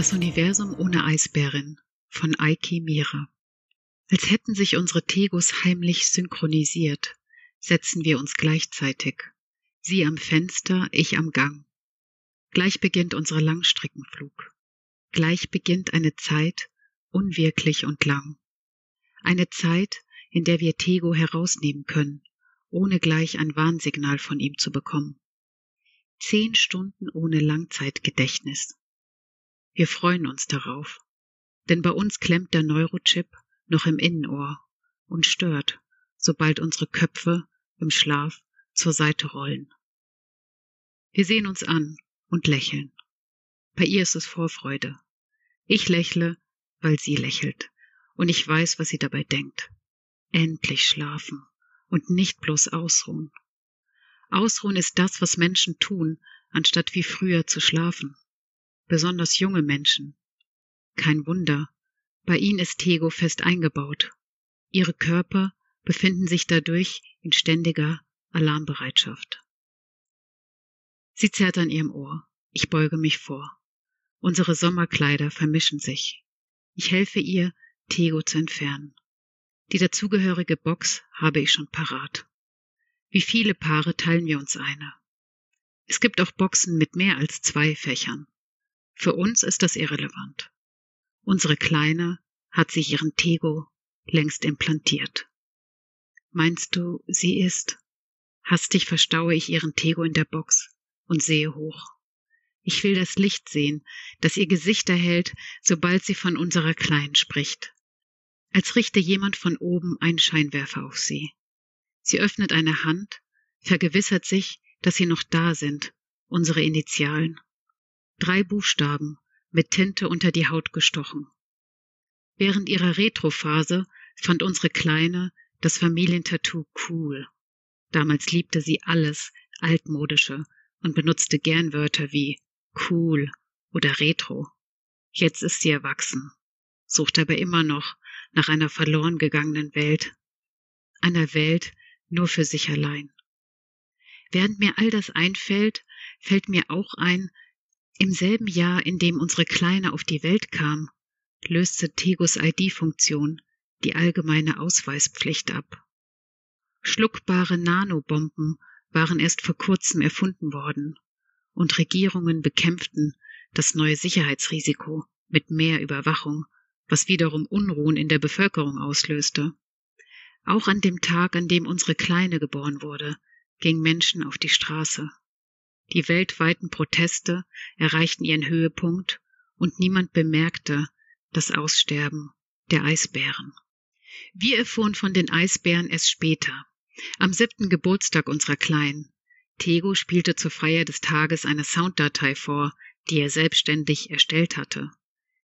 Das Universum ohne Eisbärin von Aiki Mira. Als hätten sich unsere Tegos heimlich synchronisiert, setzen wir uns gleichzeitig. Sie am Fenster, ich am Gang. Gleich beginnt unser Langstreckenflug. Gleich beginnt eine Zeit, unwirklich und lang. Eine Zeit, in der wir Tego herausnehmen können, ohne gleich ein Warnsignal von ihm zu bekommen. Zehn Stunden ohne Langzeitgedächtnis. Wir freuen uns darauf, denn bei uns klemmt der Neurochip noch im Innenohr und stört, sobald unsere Köpfe im Schlaf zur Seite rollen. Wir sehen uns an und lächeln. Bei ihr ist es Vorfreude. Ich lächle, weil sie lächelt, und ich weiß, was sie dabei denkt. Endlich schlafen und nicht bloß ausruhen. Ausruhen ist das, was Menschen tun, anstatt wie früher zu schlafen besonders junge Menschen. Kein Wunder, bei ihnen ist Tego fest eingebaut. Ihre Körper befinden sich dadurch in ständiger Alarmbereitschaft. Sie zerrt an ihrem Ohr. Ich beuge mich vor. Unsere Sommerkleider vermischen sich. Ich helfe ihr, Tego zu entfernen. Die dazugehörige Box habe ich schon parat. Wie viele Paare teilen wir uns eine? Es gibt auch Boxen mit mehr als zwei Fächern. Für uns ist das irrelevant. Unsere Kleine hat sich ihren Tego längst implantiert. Meinst du, sie ist? Hastig verstaue ich ihren Tego in der Box und sehe hoch. Ich will das Licht sehen, das ihr Gesicht erhält, sobald sie von unserer Kleinen spricht. Als richte jemand von oben einen Scheinwerfer auf sie. Sie öffnet eine Hand, vergewissert sich, dass sie noch da sind, unsere Initialen drei Buchstaben mit Tinte unter die Haut gestochen. Während ihrer Retrophase fand unsere Kleine das Familientattoo cool. Damals liebte sie alles altmodische und benutzte gern Wörter wie cool oder retro. Jetzt ist sie erwachsen, sucht aber immer noch nach einer verloren gegangenen Welt, einer Welt nur für sich allein. Während mir all das einfällt, fällt mir auch ein, im selben Jahr, in dem unsere Kleine auf die Welt kam, löste Tegos ID-Funktion die allgemeine Ausweispflicht ab. Schluckbare Nanobomben waren erst vor kurzem erfunden worden, und Regierungen bekämpften das neue Sicherheitsrisiko mit mehr Überwachung, was wiederum Unruhen in der Bevölkerung auslöste. Auch an dem Tag, an dem unsere Kleine geboren wurde, gingen Menschen auf die Straße. Die weltweiten Proteste erreichten ihren Höhepunkt und niemand bemerkte das Aussterben der Eisbären. Wir erfuhren von den Eisbären erst später, am siebten Geburtstag unserer Kleinen. Tego spielte zur Feier des Tages eine Sounddatei vor, die er selbstständig erstellt hatte.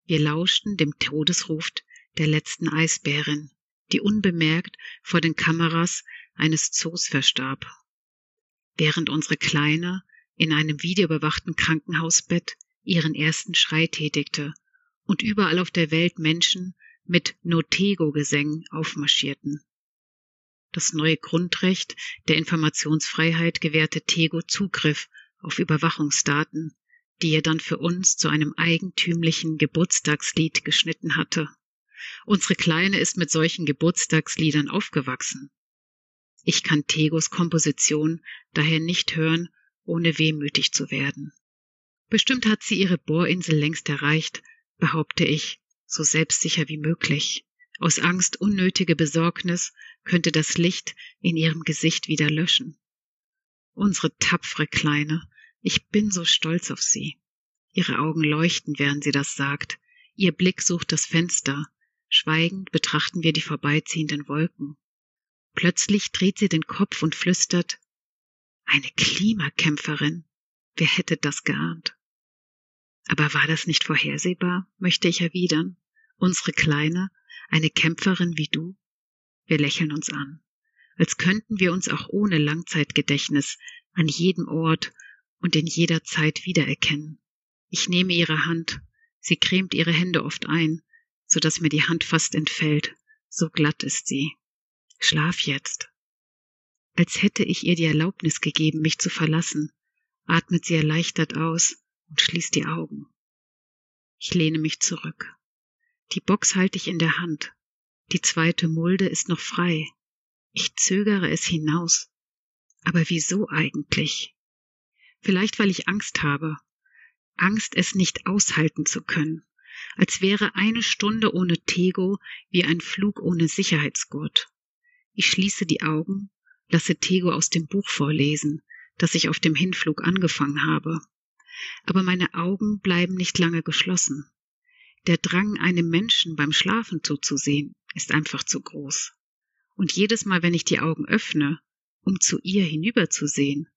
Wir lauschten dem Todesruf der letzten Eisbärin, die unbemerkt vor den Kameras eines Zoos verstarb. Während unsere Kleine in einem videobewachten Krankenhausbett ihren ersten Schrei tätigte und überall auf der Welt Menschen mit Notego-Gesängen aufmarschierten. Das neue Grundrecht der Informationsfreiheit gewährte Tego Zugriff auf Überwachungsdaten, die er dann für uns zu einem eigentümlichen Geburtstagslied geschnitten hatte. Unsere Kleine ist mit solchen Geburtstagsliedern aufgewachsen. Ich kann Tegos Komposition daher nicht hören ohne wehmütig zu werden. Bestimmt hat sie ihre Bohrinsel längst erreicht, behaupte ich, so selbstsicher wie möglich. Aus Angst, unnötige Besorgnis könnte das Licht in ihrem Gesicht wieder löschen. Unsere tapfere Kleine, ich bin so stolz auf sie. Ihre Augen leuchten, während sie das sagt. Ihr Blick sucht das Fenster. Schweigend betrachten wir die vorbeiziehenden Wolken. Plötzlich dreht sie den Kopf und flüstert eine Klimakämpferin. Wer hätte das geahnt? Aber war das nicht vorhersehbar, möchte ich erwidern. Unsere Kleine, eine Kämpferin wie du? Wir lächeln uns an, als könnten wir uns auch ohne Langzeitgedächtnis an jedem Ort und in jeder Zeit wiedererkennen. Ich nehme ihre Hand, sie cremt ihre Hände oft ein, so dass mir die Hand fast entfällt, so glatt ist sie. Schlaf jetzt. Als hätte ich ihr die Erlaubnis gegeben, mich zu verlassen, atmet sie erleichtert aus und schließt die Augen. Ich lehne mich zurück. Die Box halte ich in der Hand. Die zweite Mulde ist noch frei. Ich zögere es hinaus. Aber wieso eigentlich? Vielleicht weil ich Angst habe. Angst, es nicht aushalten zu können. Als wäre eine Stunde ohne Tego wie ein Flug ohne Sicherheitsgurt. Ich schließe die Augen, lasse Tego aus dem Buch vorlesen, das ich auf dem Hinflug angefangen habe. Aber meine Augen bleiben nicht lange geschlossen. Der Drang, einem Menschen beim Schlafen zuzusehen, ist einfach zu groß. Und jedes Mal, wenn ich die Augen öffne, um zu ihr hinüberzusehen,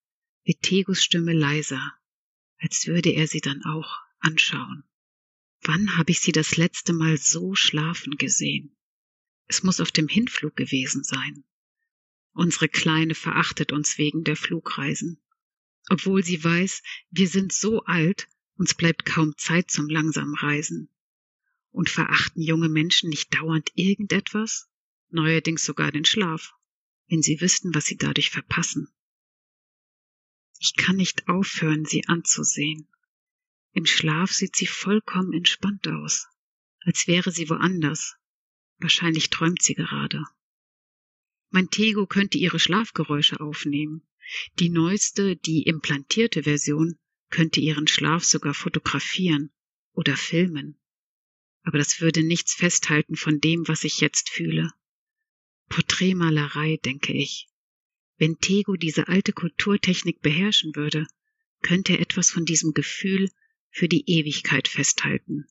wird Tegos Stimme leiser, als würde er sie dann auch anschauen. Wann habe ich sie das letzte Mal so schlafen gesehen? Es muss auf dem Hinflug gewesen sein. Unsere Kleine verachtet uns wegen der Flugreisen. Obwohl sie weiß, wir sind so alt, uns bleibt kaum Zeit zum langsamen Reisen. Und verachten junge Menschen nicht dauernd irgendetwas? Neuerdings sogar den Schlaf, wenn sie wüssten, was sie dadurch verpassen. Ich kann nicht aufhören, sie anzusehen. Im Schlaf sieht sie vollkommen entspannt aus, als wäre sie woanders. Wahrscheinlich träumt sie gerade. Mein Tego könnte ihre Schlafgeräusche aufnehmen. Die neueste, die implantierte Version könnte ihren Schlaf sogar fotografieren oder filmen aber das würde nichts festhalten von dem, was ich jetzt fühle. Porträtmalerei, denke ich. Wenn Tego diese alte Kulturtechnik beherrschen würde, könnte er etwas von diesem Gefühl für die Ewigkeit festhalten.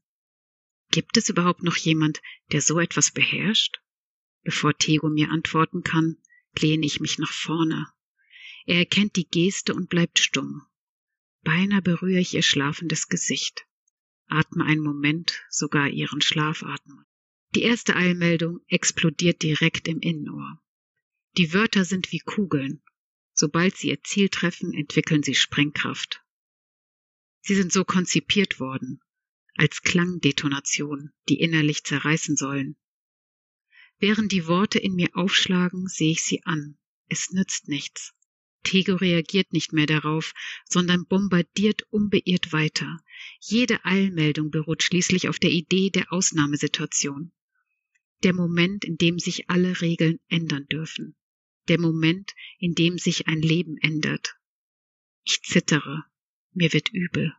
Gibt es überhaupt noch jemand, der so etwas beherrscht? Bevor Tego mir antworten kann, lehne ich mich nach vorne. Er erkennt die Geste und bleibt stumm. Beinahe berühre ich ihr schlafendes Gesicht atme einen Moment sogar ihren Schlafatmen. Die erste Eilmeldung explodiert direkt im Innenohr. Die Wörter sind wie Kugeln. Sobald sie ihr Ziel treffen, entwickeln sie Sprengkraft. Sie sind so konzipiert worden, als Klangdetonationen, die innerlich zerreißen sollen. Während die Worte in mir aufschlagen, sehe ich sie an. Es nützt nichts. Tego reagiert nicht mehr darauf, sondern bombardiert unbeirrt weiter. Jede Eilmeldung beruht schließlich auf der Idee der Ausnahmesituation. Der Moment, in dem sich alle Regeln ändern dürfen. Der Moment, in dem sich ein Leben ändert. Ich zittere. Mir wird übel.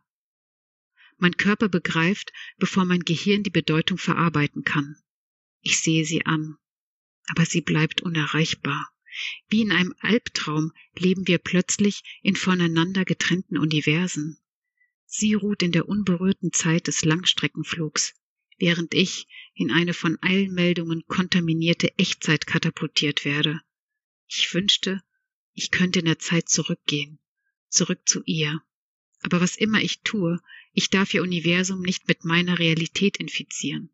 Mein Körper begreift, bevor mein Gehirn die Bedeutung verarbeiten kann. Ich sehe sie an. Aber sie bleibt unerreichbar. Wie in einem Albtraum leben wir plötzlich in voneinander getrennten Universen. Sie ruht in der unberührten Zeit des Langstreckenflugs, während ich in eine von Eilmeldungen kontaminierte Echtzeit katapultiert werde. Ich wünschte, ich könnte in der Zeit zurückgehen, zurück zu ihr. Aber was immer ich tue, ich darf ihr Universum nicht mit meiner Realität infizieren.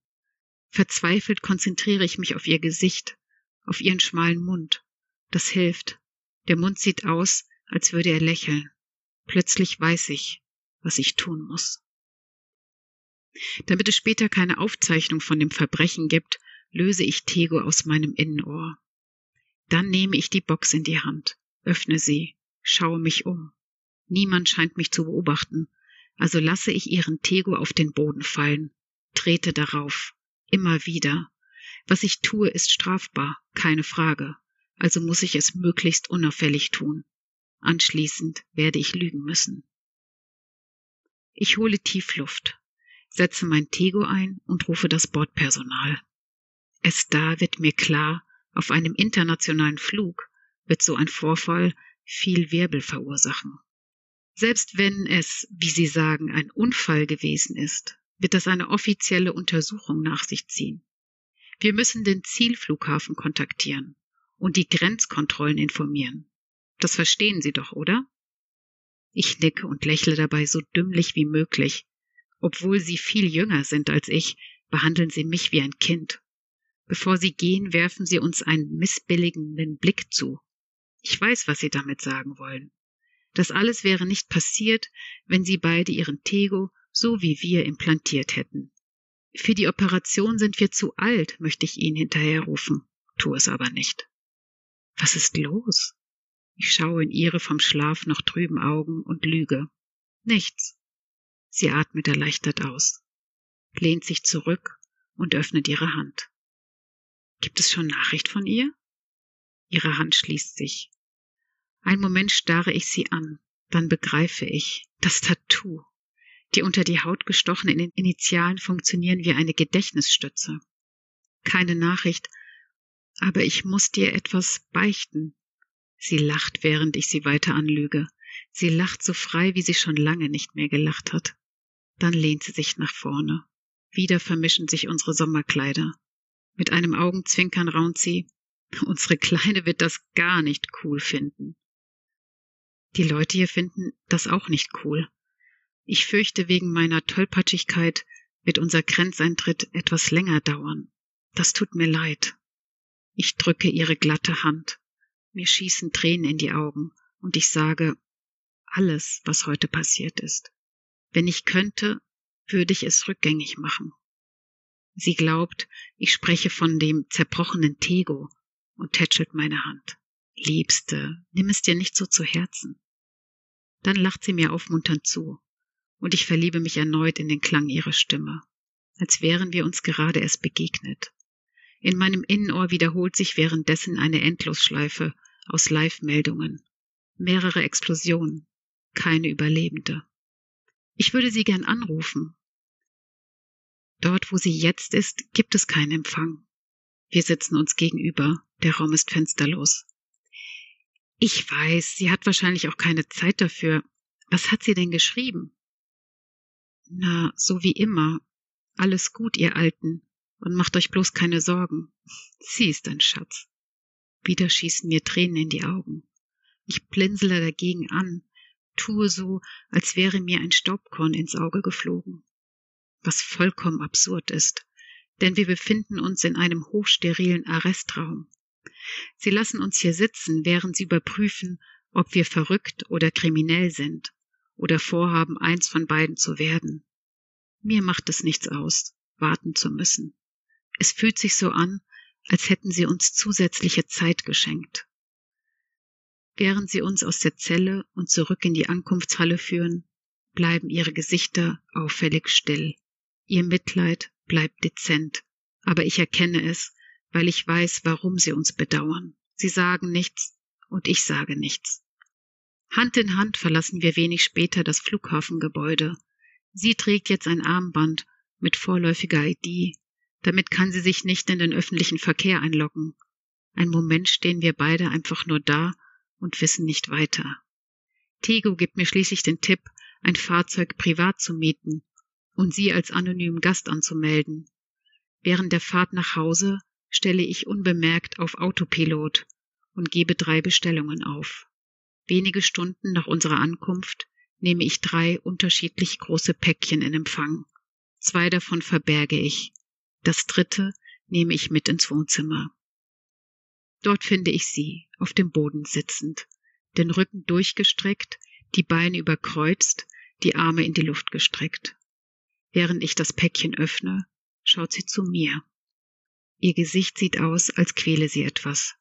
Verzweifelt konzentriere ich mich auf ihr Gesicht, auf ihren schmalen Mund, das hilft. Der Mund sieht aus, als würde er lächeln. Plötzlich weiß ich, was ich tun muss. Damit es später keine Aufzeichnung von dem Verbrechen gibt, löse ich Tego aus meinem Innenohr. Dann nehme ich die Box in die Hand, öffne sie, schaue mich um. Niemand scheint mich zu beobachten, also lasse ich ihren Tego auf den Boden fallen, trete darauf, immer wieder. Was ich tue, ist strafbar, keine Frage also muss ich es möglichst unauffällig tun. Anschließend werde ich lügen müssen. Ich hole Tiefluft, setze mein Tego ein und rufe das Bordpersonal. Es da wird mir klar, auf einem internationalen Flug wird so ein Vorfall viel Wirbel verursachen. Selbst wenn es, wie Sie sagen, ein Unfall gewesen ist, wird das eine offizielle Untersuchung nach sich ziehen. Wir müssen den Zielflughafen kontaktieren und die Grenzkontrollen informieren. Das verstehen Sie doch, oder? Ich nicke und lächle dabei so dümmlich wie möglich. Obwohl Sie viel jünger sind als ich, behandeln Sie mich wie ein Kind. Bevor Sie gehen, werfen Sie uns einen missbilligenden Blick zu. Ich weiß, was Sie damit sagen wollen. Das alles wäre nicht passiert, wenn Sie beide Ihren Tego so wie wir implantiert hätten. Für die Operation sind wir zu alt, möchte ich Ihnen hinterherrufen, tu es aber nicht. Was ist los? Ich schaue in ihre vom Schlaf noch trüben Augen und lüge. Nichts. Sie atmet erleichtert aus. lehnt sich zurück und öffnet ihre Hand. Gibt es schon Nachricht von ihr? Ihre Hand schließt sich. Ein Moment starre ich sie an, dann begreife ich, das Tattoo. Die unter die Haut gestochenen Initialen funktionieren wie eine Gedächtnisstütze. Keine Nachricht, aber ich muss dir etwas beichten. Sie lacht, während ich sie weiter anlüge. Sie lacht so frei, wie sie schon lange nicht mehr gelacht hat. Dann lehnt sie sich nach vorne. Wieder vermischen sich unsere Sommerkleider. Mit einem Augenzwinkern raunt sie, unsere Kleine wird das gar nicht cool finden. Die Leute hier finden das auch nicht cool. Ich fürchte, wegen meiner Tollpatschigkeit wird unser Grenzeintritt etwas länger dauern. Das tut mir leid. Ich drücke ihre glatte Hand. Mir schießen Tränen in die Augen und ich sage alles, was heute passiert ist. Wenn ich könnte, würde ich es rückgängig machen. Sie glaubt, ich spreche von dem zerbrochenen Tego und tätschelt meine Hand. Liebste, nimm es dir nicht so zu Herzen. Dann lacht sie mir aufmunternd zu, und ich verliebe mich erneut in den Klang ihrer Stimme, als wären wir uns gerade erst begegnet. In meinem Innenohr wiederholt sich währenddessen eine Endlosschleife aus Live-Meldungen. Mehrere Explosionen, keine Überlebende. Ich würde sie gern anrufen. Dort, wo sie jetzt ist, gibt es keinen Empfang. Wir sitzen uns gegenüber, der Raum ist fensterlos. Ich weiß, sie hat wahrscheinlich auch keine Zeit dafür. Was hat sie denn geschrieben? Na, so wie immer. Alles gut, ihr Alten und macht euch bloß keine Sorgen. Sie ist ein Schatz. Wieder schießen mir Tränen in die Augen. Ich blinzele dagegen an, tue so, als wäre mir ein Staubkorn ins Auge geflogen. Was vollkommen absurd ist, denn wir befinden uns in einem hochsterilen Arrestraum. Sie lassen uns hier sitzen, während sie überprüfen, ob wir verrückt oder kriminell sind oder vorhaben, eins von beiden zu werden. Mir macht es nichts aus, warten zu müssen. Es fühlt sich so an, als hätten sie uns zusätzliche Zeit geschenkt. Während sie uns aus der Zelle und zurück in die Ankunftshalle führen, bleiben ihre Gesichter auffällig still. Ihr Mitleid bleibt dezent, aber ich erkenne es, weil ich weiß, warum sie uns bedauern. Sie sagen nichts und ich sage nichts. Hand in Hand verlassen wir wenig später das Flughafengebäude. Sie trägt jetzt ein Armband mit vorläufiger ID damit kann sie sich nicht in den öffentlichen Verkehr einloggen. Ein Moment stehen wir beide einfach nur da und wissen nicht weiter. Tego gibt mir schließlich den Tipp, ein Fahrzeug privat zu mieten und sie als anonymen Gast anzumelden. Während der Fahrt nach Hause stelle ich unbemerkt auf Autopilot und gebe drei Bestellungen auf. Wenige Stunden nach unserer Ankunft nehme ich drei unterschiedlich große Päckchen in Empfang. Zwei davon verberge ich, das dritte nehme ich mit ins Wohnzimmer. Dort finde ich sie, auf dem Boden sitzend, den Rücken durchgestreckt, die Beine überkreuzt, die Arme in die Luft gestreckt. Während ich das Päckchen öffne, schaut sie zu mir. Ihr Gesicht sieht aus, als quäle sie etwas.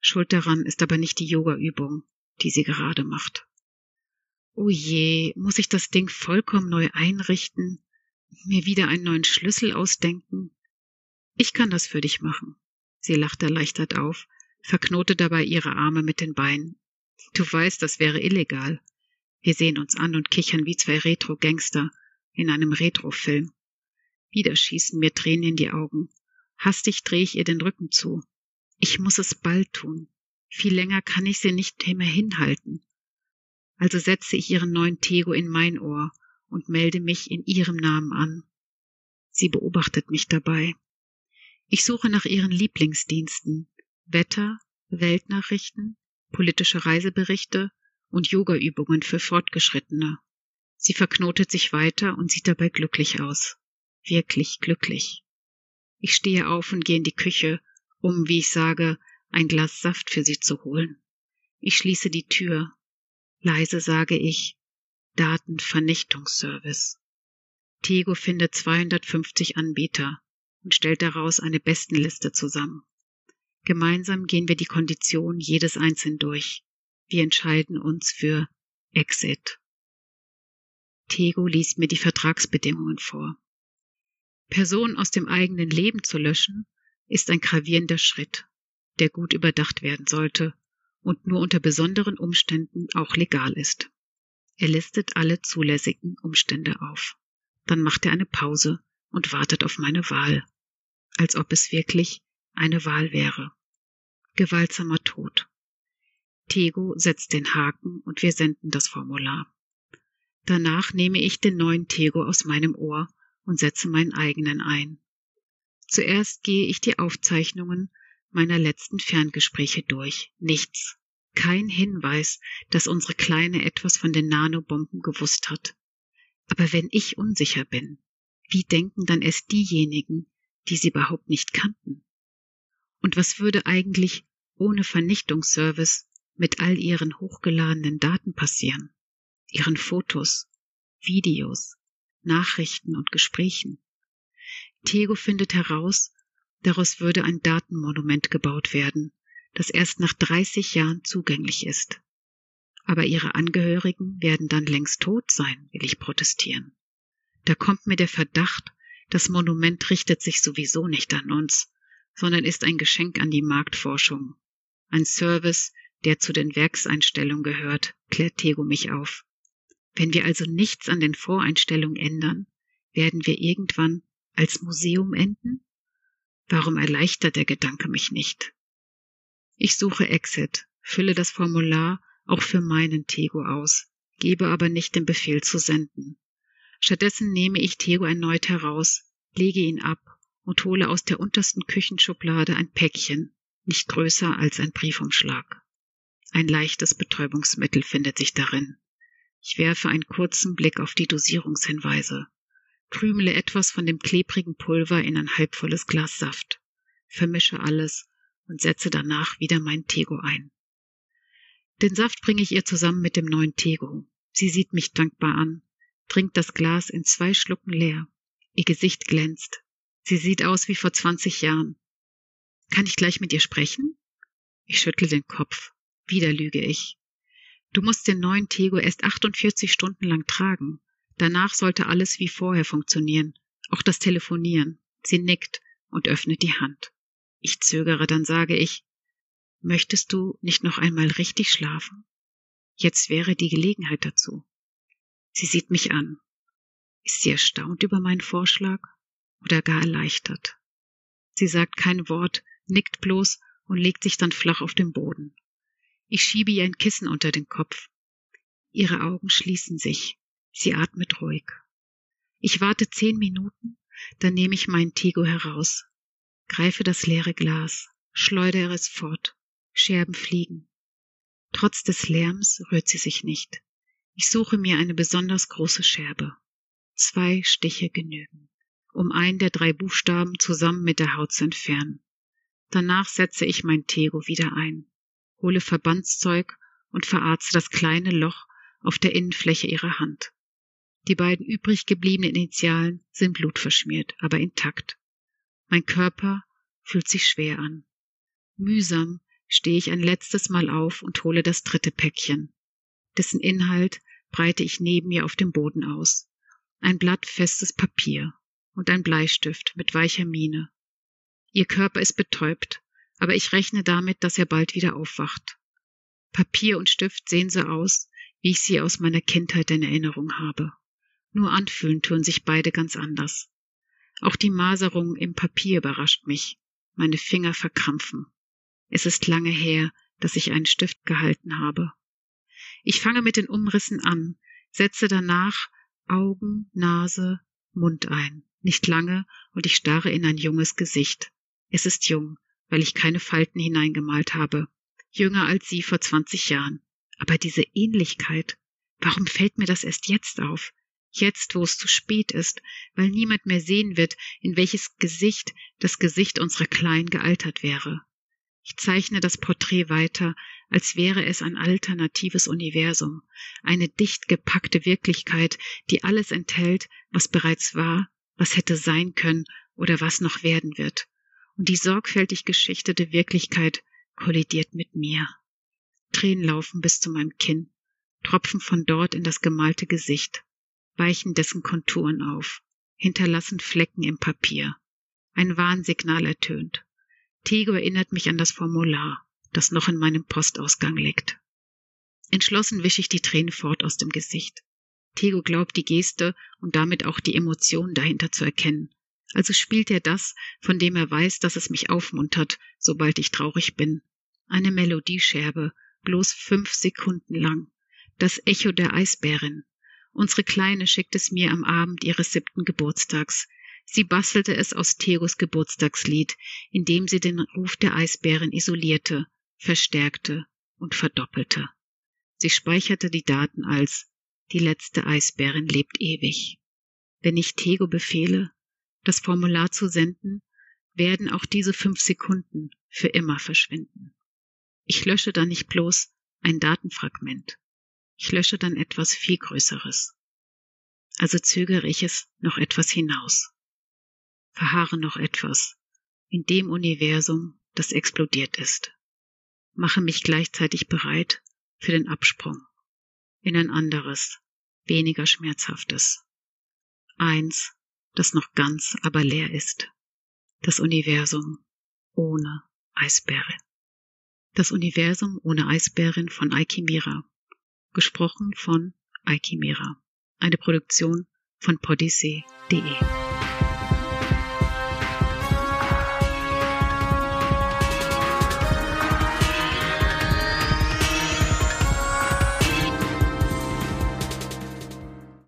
Schuld daran ist aber nicht die Yoga-Übung, die sie gerade macht. Oh je, muss ich das Ding vollkommen neu einrichten, mir wieder einen neuen Schlüssel ausdenken? Ich kann das für dich machen. Sie lachte erleichtert auf, verknote dabei ihre Arme mit den Beinen. Du weißt, das wäre illegal. Wir sehen uns an und kichern wie zwei Retro-Gangster in einem Retro-Film. Wieder schießen mir Tränen in die Augen. Hastig drehe ich ihr den Rücken zu. Ich muss es bald tun. Viel länger kann ich sie nicht mehr hinhalten. Also setze ich ihren neuen Tego in mein Ohr und melde mich in ihrem Namen an. Sie beobachtet mich dabei. Ich suche nach ihren Lieblingsdiensten. Wetter, Weltnachrichten, politische Reiseberichte und Yogaübungen für Fortgeschrittene. Sie verknotet sich weiter und sieht dabei glücklich aus. Wirklich glücklich. Ich stehe auf und gehe in die Küche, um, wie ich sage, ein Glas Saft für sie zu holen. Ich schließe die Tür. Leise sage ich Datenvernichtungsservice. Tego findet 250 Anbieter und stellt daraus eine Bestenliste zusammen. Gemeinsam gehen wir die Konditionen jedes einzeln durch. Wir entscheiden uns für Exit. Tego liest mir die Vertragsbedingungen vor. Personen aus dem eigenen Leben zu löschen, ist ein gravierender Schritt, der gut überdacht werden sollte und nur unter besonderen Umständen auch legal ist. Er listet alle zulässigen Umstände auf. Dann macht er eine Pause und wartet auf meine Wahl, als ob es wirklich eine Wahl wäre. Gewaltsamer Tod. Tego setzt den Haken und wir senden das Formular. Danach nehme ich den neuen Tego aus meinem Ohr und setze meinen eigenen ein. Zuerst gehe ich die Aufzeichnungen meiner letzten Ferngespräche durch. Nichts. Kein Hinweis, dass unsere Kleine etwas von den Nanobomben gewusst hat. Aber wenn ich unsicher bin, wie denken dann erst diejenigen, die sie überhaupt nicht kannten? Und was würde eigentlich ohne Vernichtungsservice mit all ihren hochgeladenen Daten passieren? Ihren Fotos, Videos, Nachrichten und Gesprächen? Tego findet heraus, daraus würde ein Datenmonument gebaut werden, das erst nach 30 Jahren zugänglich ist. Aber ihre Angehörigen werden dann längst tot sein, will ich protestieren. Da kommt mir der Verdacht, das Monument richtet sich sowieso nicht an uns, sondern ist ein Geschenk an die Marktforschung. Ein Service, der zu den Werkseinstellungen gehört, klärt Tego mich auf. Wenn wir also nichts an den Voreinstellungen ändern, werden wir irgendwann als Museum enden? Warum erleichtert der Gedanke mich nicht? Ich suche Exit, fülle das Formular auch für meinen Tego aus, gebe aber nicht den Befehl zu senden. Stattdessen nehme ich Tego erneut heraus, lege ihn ab und hole aus der untersten Küchenschublade ein Päckchen, nicht größer als ein Briefumschlag. Ein leichtes Betäubungsmittel findet sich darin. Ich werfe einen kurzen Blick auf die Dosierungshinweise, krümele etwas von dem klebrigen Pulver in ein halbvolles Glas Saft, vermische alles und setze danach wieder mein Tego ein. Den Saft bringe ich ihr zusammen mit dem neuen Tego. Sie sieht mich dankbar an, trinkt das Glas in zwei Schlucken leer. Ihr Gesicht glänzt. Sie sieht aus wie vor zwanzig Jahren. Kann ich gleich mit ihr sprechen? Ich schüttle den Kopf. Wieder lüge ich. Du musst den neuen Tego erst 48 Stunden lang tragen. Danach sollte alles wie vorher funktionieren. Auch das Telefonieren. Sie nickt und öffnet die Hand. Ich zögere, dann sage ich, möchtest du nicht noch einmal richtig schlafen? Jetzt wäre die Gelegenheit dazu. Sie sieht mich an. Ist sie erstaunt über meinen Vorschlag oder gar erleichtert? Sie sagt kein Wort, nickt bloß und legt sich dann flach auf den Boden. Ich schiebe ihr ein Kissen unter den Kopf. Ihre Augen schließen sich. Sie atmet ruhig. Ich warte zehn Minuten, dann nehme ich meinen Tego heraus, greife das leere Glas, schleudere es fort. Scherben fliegen. Trotz des Lärms rührt sie sich nicht. Ich suche mir eine besonders große Scherbe. Zwei Stiche genügen, um einen der drei Buchstaben zusammen mit der Haut zu entfernen. Danach setze ich mein Tego wieder ein, hole Verbandszeug und verarze das kleine Loch auf der Innenfläche ihrer Hand. Die beiden übrig gebliebenen Initialen sind blutverschmiert, aber intakt. Mein Körper fühlt sich schwer an. Mühsam stehe ich ein letztes Mal auf und hole das dritte Päckchen. Dessen Inhalt breite ich neben mir auf dem Boden aus. Ein Blatt festes Papier und ein Bleistift mit weicher Miene. Ihr Körper ist betäubt, aber ich rechne damit, dass er bald wieder aufwacht. Papier und Stift sehen so aus, wie ich sie aus meiner Kindheit in Erinnerung habe. Nur anfühlen tun sich beide ganz anders. Auch die Maserung im Papier überrascht mich. Meine Finger verkrampfen. Es ist lange her, dass ich einen Stift gehalten habe. Ich fange mit den Umrissen an, setze danach Augen, Nase, Mund ein. Nicht lange, und ich starre in ein junges Gesicht. Es ist jung, weil ich keine Falten hineingemalt habe. Jünger als sie vor zwanzig Jahren. Aber diese Ähnlichkeit, warum fällt mir das erst jetzt auf? Jetzt wo es zu spät ist, weil niemand mehr sehen wird, in welches Gesicht das Gesicht unserer Kleinen gealtert wäre. Ich zeichne das Porträt weiter, als wäre es ein alternatives Universum, eine dicht gepackte Wirklichkeit, die alles enthält, was bereits war, was hätte sein können oder was noch werden wird. Und die sorgfältig geschichtete Wirklichkeit kollidiert mit mir. Tränen laufen bis zu meinem Kinn, tropfen von dort in das gemalte Gesicht weichen dessen Konturen auf. hinterlassen Flecken im Papier. Ein Warnsignal ertönt. Tego erinnert mich an das Formular, das noch in meinem Postausgang liegt. Entschlossen wische ich die Tränen fort aus dem Gesicht. Tego glaubt die Geste und damit auch die Emotion dahinter zu erkennen. Also spielt er das, von dem er weiß, dass es mich aufmuntert, sobald ich traurig bin. Eine Melodiescherbe, bloß fünf Sekunden lang. Das Echo der Eisbärin. Unsere Kleine schickt es mir am Abend ihres siebten Geburtstags. Sie bastelte es aus Tegos Geburtstagslied, indem sie den Ruf der Eisbärin isolierte, verstärkte und verdoppelte. Sie speicherte die Daten als die letzte Eisbärin lebt ewig. Wenn ich Tego befehle, das Formular zu senden, werden auch diese fünf Sekunden für immer verschwinden. Ich lösche dann nicht bloß ein Datenfragment. Ich lösche dann etwas viel Größeres. Also zögere ich es noch etwas hinaus. Verharre noch etwas in dem Universum, das explodiert ist. Mache mich gleichzeitig bereit für den Absprung in ein anderes, weniger schmerzhaftes. Eins, das noch ganz, aber leer ist. Das Universum ohne Eisbärin. Das Universum ohne Eisbärin von Aikimira. Gesprochen von Aikimira. Eine Produktion von podyssee.de.